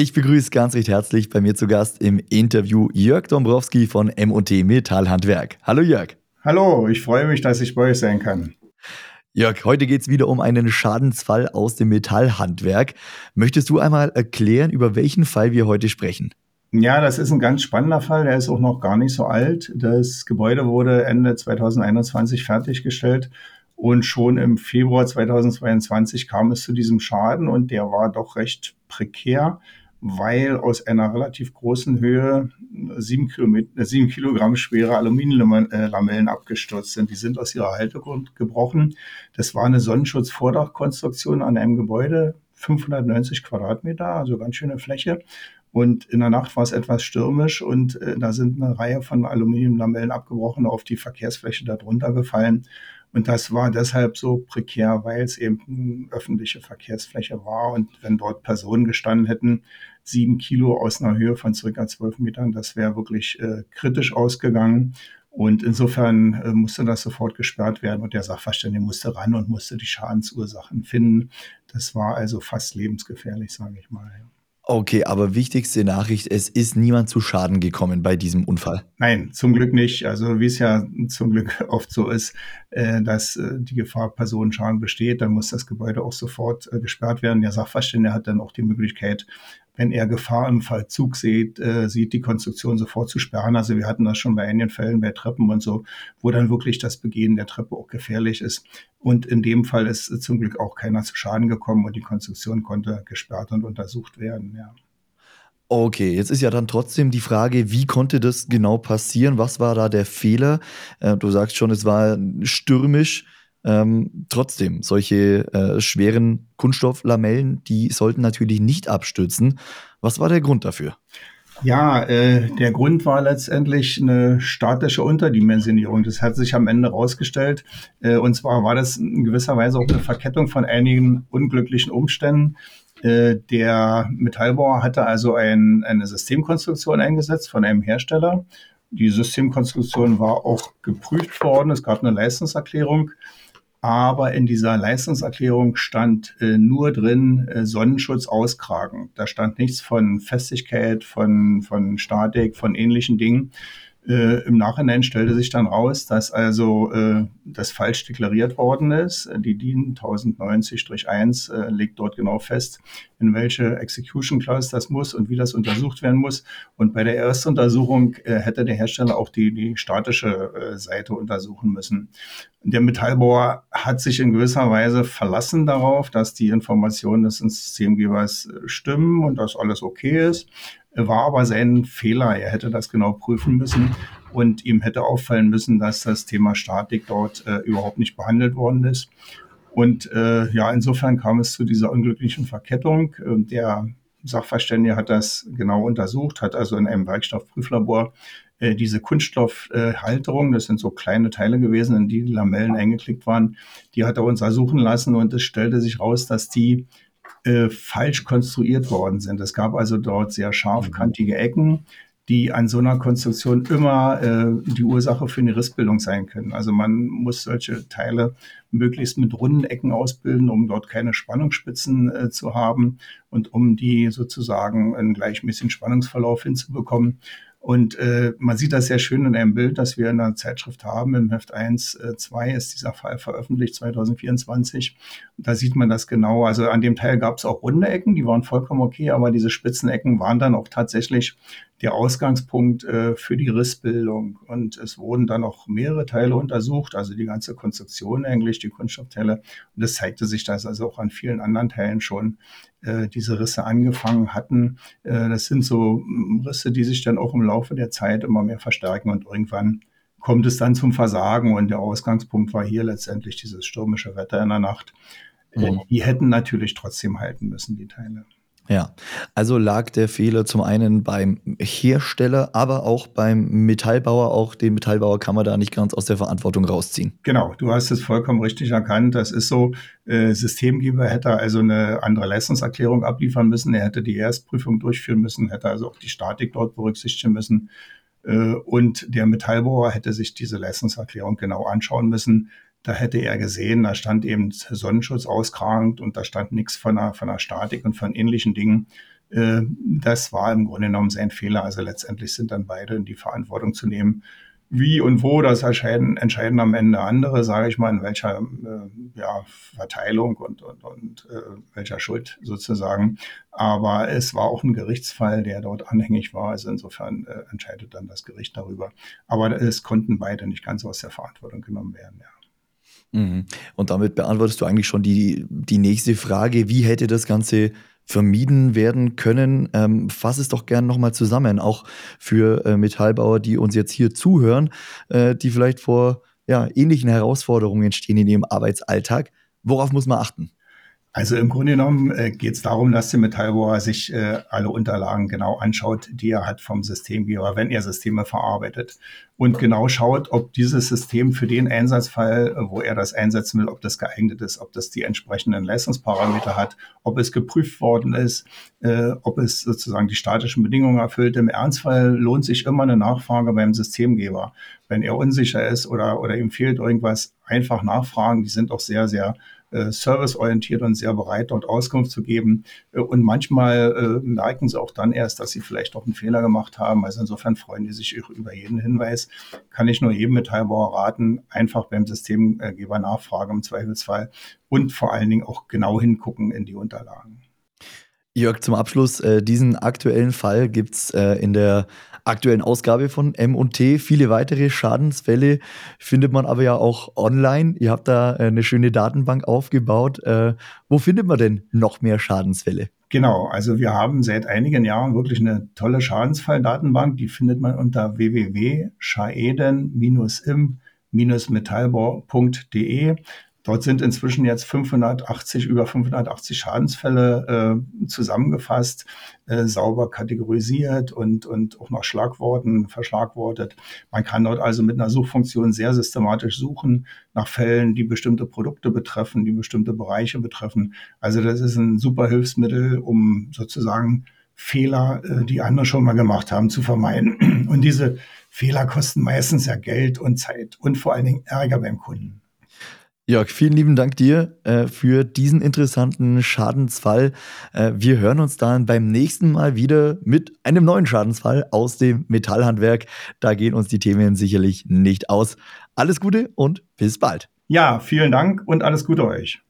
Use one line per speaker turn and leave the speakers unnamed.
Ich begrüße ganz recht herzlich bei mir zu Gast im Interview Jörg Dombrowski von M&T Metallhandwerk. Hallo Jörg.
Hallo, ich freue mich, dass ich bei euch sein kann.
Jörg, heute geht es wieder um einen Schadensfall aus dem Metallhandwerk. Möchtest du einmal erklären, über welchen Fall wir heute sprechen?
Ja, das ist ein ganz spannender Fall. Der ist auch noch gar nicht so alt. Das Gebäude wurde Ende 2021 fertiggestellt und schon im Februar 2022 kam es zu diesem Schaden und der war doch recht prekär, weil aus einer relativ großen Höhe sieben, Kilometer, sieben Kilogramm schwere Aluminiumlamellen abgestürzt sind. Die sind aus ihrer Haltegrund gebrochen. Das war eine Sonnenschutzvordachkonstruktion an einem Gebäude, 590 Quadratmeter, also ganz schöne Fläche. Und in der Nacht war es etwas stürmisch und äh, da sind eine Reihe von Aluminiumlamellen abgebrochen, auf die Verkehrsfläche darunter gefallen. Und das war deshalb so prekär, weil es eben eine öffentliche Verkehrsfläche war. Und wenn dort Personen gestanden hätten, sieben Kilo aus einer Höhe von circa zwölf Metern, das wäre wirklich äh, kritisch ausgegangen. Und insofern äh, musste das sofort gesperrt werden und der Sachverständige musste ran und musste die Schadensursachen finden. Das war also fast lebensgefährlich, sage ich mal.
Okay, aber wichtigste Nachricht, es ist niemand zu Schaden gekommen bei diesem Unfall.
Nein, zum Glück nicht. Also wie es ja zum Glück oft so ist, äh, dass äh, die Gefahr Personenschaden besteht, dann muss das Gebäude auch sofort äh, gesperrt werden. Der Sachverständige hat dann auch die Möglichkeit, wenn er Gefahr im Fallzug sieht, äh, sieht, die Konstruktion sofort zu sperren. Also wir hatten das schon bei einigen Fällen bei Treppen und so, wo dann wirklich das Begehen der Treppe auch gefährlich ist. Und in dem Fall ist zum Glück auch keiner zu Schaden gekommen und die Konstruktion konnte gesperrt und untersucht werden. Ja.
Okay, jetzt ist ja dann trotzdem die Frage, wie konnte das genau passieren? Was war da der Fehler? Äh, du sagst schon, es war stürmisch. Ähm, trotzdem, solche äh, schweren Kunststofflamellen, die sollten natürlich nicht abstürzen. Was war der Grund dafür?
Ja, äh, der Grund war letztendlich eine statische Unterdimensionierung. Das hat sich am Ende rausgestellt. Äh, und zwar war das in gewisser Weise auch eine Verkettung von einigen unglücklichen Umständen. Äh, der Metallbauer hatte also ein, eine Systemkonstruktion eingesetzt von einem Hersteller. Die Systemkonstruktion war auch geprüft worden. Es gab eine Leistungserklärung aber in dieser Leistungserklärung stand äh, nur drin äh, Sonnenschutz auskragen. Da stand nichts von Festigkeit, von, von Statik, von ähnlichen Dingen. Äh, Im Nachhinein stellte sich dann raus, dass also äh, das falsch deklariert worden ist. Die DIN 1090-1 äh, legt dort genau fest, in welche Execution Clause das muss und wie das untersucht werden muss. Und bei der Erstuntersuchung äh, hätte der Hersteller auch die, die statische äh, Seite untersuchen müssen. Der Metallbauer hat sich in gewisser Weise verlassen darauf, dass die Informationen des Systemgebers äh, stimmen und dass alles okay ist war aber sein Fehler. Er hätte das genau prüfen müssen und ihm hätte auffallen müssen, dass das Thema Statik dort äh, überhaupt nicht behandelt worden ist. Und äh, ja, insofern kam es zu dieser unglücklichen Verkettung. Der Sachverständige hat das genau untersucht, hat also in einem Werkstoffprüflabor äh, diese Kunststoffhalterung, das sind so kleine Teile gewesen, in die Lamellen eingeklickt waren, die hat er uns ersuchen lassen und es stellte sich raus, dass die äh, falsch konstruiert worden sind. Es gab also dort sehr scharfkantige Ecken, die an so einer Konstruktion immer äh, die Ursache für eine Rissbildung sein können. Also man muss solche Teile möglichst mit runden Ecken ausbilden, um dort keine Spannungsspitzen äh, zu haben und um die sozusagen einen gleichmäßigen Spannungsverlauf hinzubekommen. Und äh, man sieht das sehr schön in einem Bild, das wir in der Zeitschrift haben. Im Heft 1, äh, 2 ist dieser Fall veröffentlicht, 2024. Und da sieht man das genau. Also an dem Teil gab es auch runde Ecken, die waren vollkommen okay, aber diese spitzen Ecken waren dann auch tatsächlich der Ausgangspunkt äh, für die Rissbildung. Und es wurden dann auch mehrere Teile untersucht, also die ganze Konstruktion eigentlich, die Kunststoffteile. Und es zeigte sich, dass also auch an vielen anderen Teilen schon äh, diese Risse angefangen hatten. Äh, das sind so mm, Risse, die sich dann auch im Laufe der Zeit immer mehr verstärken und irgendwann kommt es dann zum Versagen. Und der Ausgangspunkt war hier letztendlich dieses stürmische Wetter in der Nacht. Äh, mhm. Die hätten natürlich trotzdem halten müssen, die Teile.
Ja, also lag der Fehler zum einen beim Hersteller, aber auch beim Metallbauer. Auch den Metallbauer kann man da nicht ganz aus der Verantwortung rausziehen.
Genau, du hast es vollkommen richtig erkannt. Das ist so, äh, Systemgeber hätte also eine andere Leistungserklärung abliefern müssen. Er hätte die Erstprüfung durchführen müssen, hätte also auch die Statik dort berücksichtigen müssen. Äh, und der Metallbauer hätte sich diese Leistungserklärung genau anschauen müssen da hätte er gesehen, da stand eben Sonnenschutz auskragend und da stand nichts von einer, von einer Statik und von ähnlichen Dingen. Äh, das war im Grunde genommen sein Fehler. Also letztendlich sind dann beide in die Verantwortung zu nehmen. Wie und wo, das entscheiden, entscheiden am Ende andere, sage ich mal, in welcher äh, ja, Verteilung und, und, und äh, welcher Schuld sozusagen. Aber es war auch ein Gerichtsfall, der dort anhängig war. Also insofern äh, entscheidet dann das Gericht darüber. Aber es konnten beide nicht ganz aus der Verantwortung genommen werden, ja.
Mhm. Und damit beantwortest du eigentlich schon die, die nächste Frage, wie hätte das Ganze vermieden werden können. Ähm, fass es doch gern nochmal zusammen, auch für äh, Metallbauer, die uns jetzt hier zuhören, äh, die vielleicht vor ja, ähnlichen Herausforderungen stehen in ihrem Arbeitsalltag. Worauf muss man achten?
Also im Grunde genommen äh, geht es darum, dass der Metallbauer sich äh, alle Unterlagen genau anschaut, die er hat vom Systemgeber, wenn er Systeme verarbeitet. Und genau schaut, ob dieses System für den Einsatzfall, wo er das einsetzen will, ob das geeignet ist, ob das die entsprechenden Leistungsparameter hat, ob es geprüft worden ist, äh, ob es sozusagen die statischen Bedingungen erfüllt. Im Ernstfall lohnt sich immer eine Nachfrage beim Systemgeber. Wenn er unsicher ist oder, oder ihm fehlt irgendwas, einfach nachfragen. Die sind auch sehr, sehr äh, serviceorientiert und sehr bereit, dort Auskunft zu geben. Äh, und manchmal äh, merken sie auch dann erst, dass sie vielleicht doch einen Fehler gemacht haben. Also insofern freuen die sich über jeden Hinweis. Kann ich nur jedem Metallbauer raten, einfach beim Systemgeber nachfragen im Zweifelsfall und vor allen Dingen auch genau hingucken in die Unterlagen.
Jörg, zum Abschluss, äh, diesen aktuellen Fall gibt es äh, in der aktuellen Ausgabe von M&T. Viele weitere Schadensfälle findet man aber ja auch online. Ihr habt da äh, eine schöne Datenbank aufgebaut. Äh, wo findet man denn noch mehr Schadensfälle?
Genau, also wir haben seit einigen Jahren wirklich eine tolle Schadensfalldatenbank. Die findet man unter www.schaeden-im-metallbau.de. Dort sind inzwischen jetzt 580, über 580 Schadensfälle äh, zusammengefasst, äh, sauber kategorisiert und, und auch nach Schlagworten verschlagwortet. Man kann dort also mit einer Suchfunktion sehr systematisch suchen nach Fällen, die bestimmte Produkte betreffen, die bestimmte Bereiche betreffen. Also das ist ein super Hilfsmittel, um sozusagen Fehler, äh, die andere schon mal gemacht haben, zu vermeiden. Und diese Fehler kosten meistens ja Geld und Zeit und vor allen Dingen Ärger beim Kunden.
Jörg, vielen lieben Dank dir äh, für diesen interessanten Schadensfall. Äh, wir hören uns dann beim nächsten Mal wieder mit einem neuen Schadensfall aus dem Metallhandwerk. Da gehen uns die Themen sicherlich nicht aus. Alles Gute und bis bald.
Ja, vielen Dank und alles Gute euch.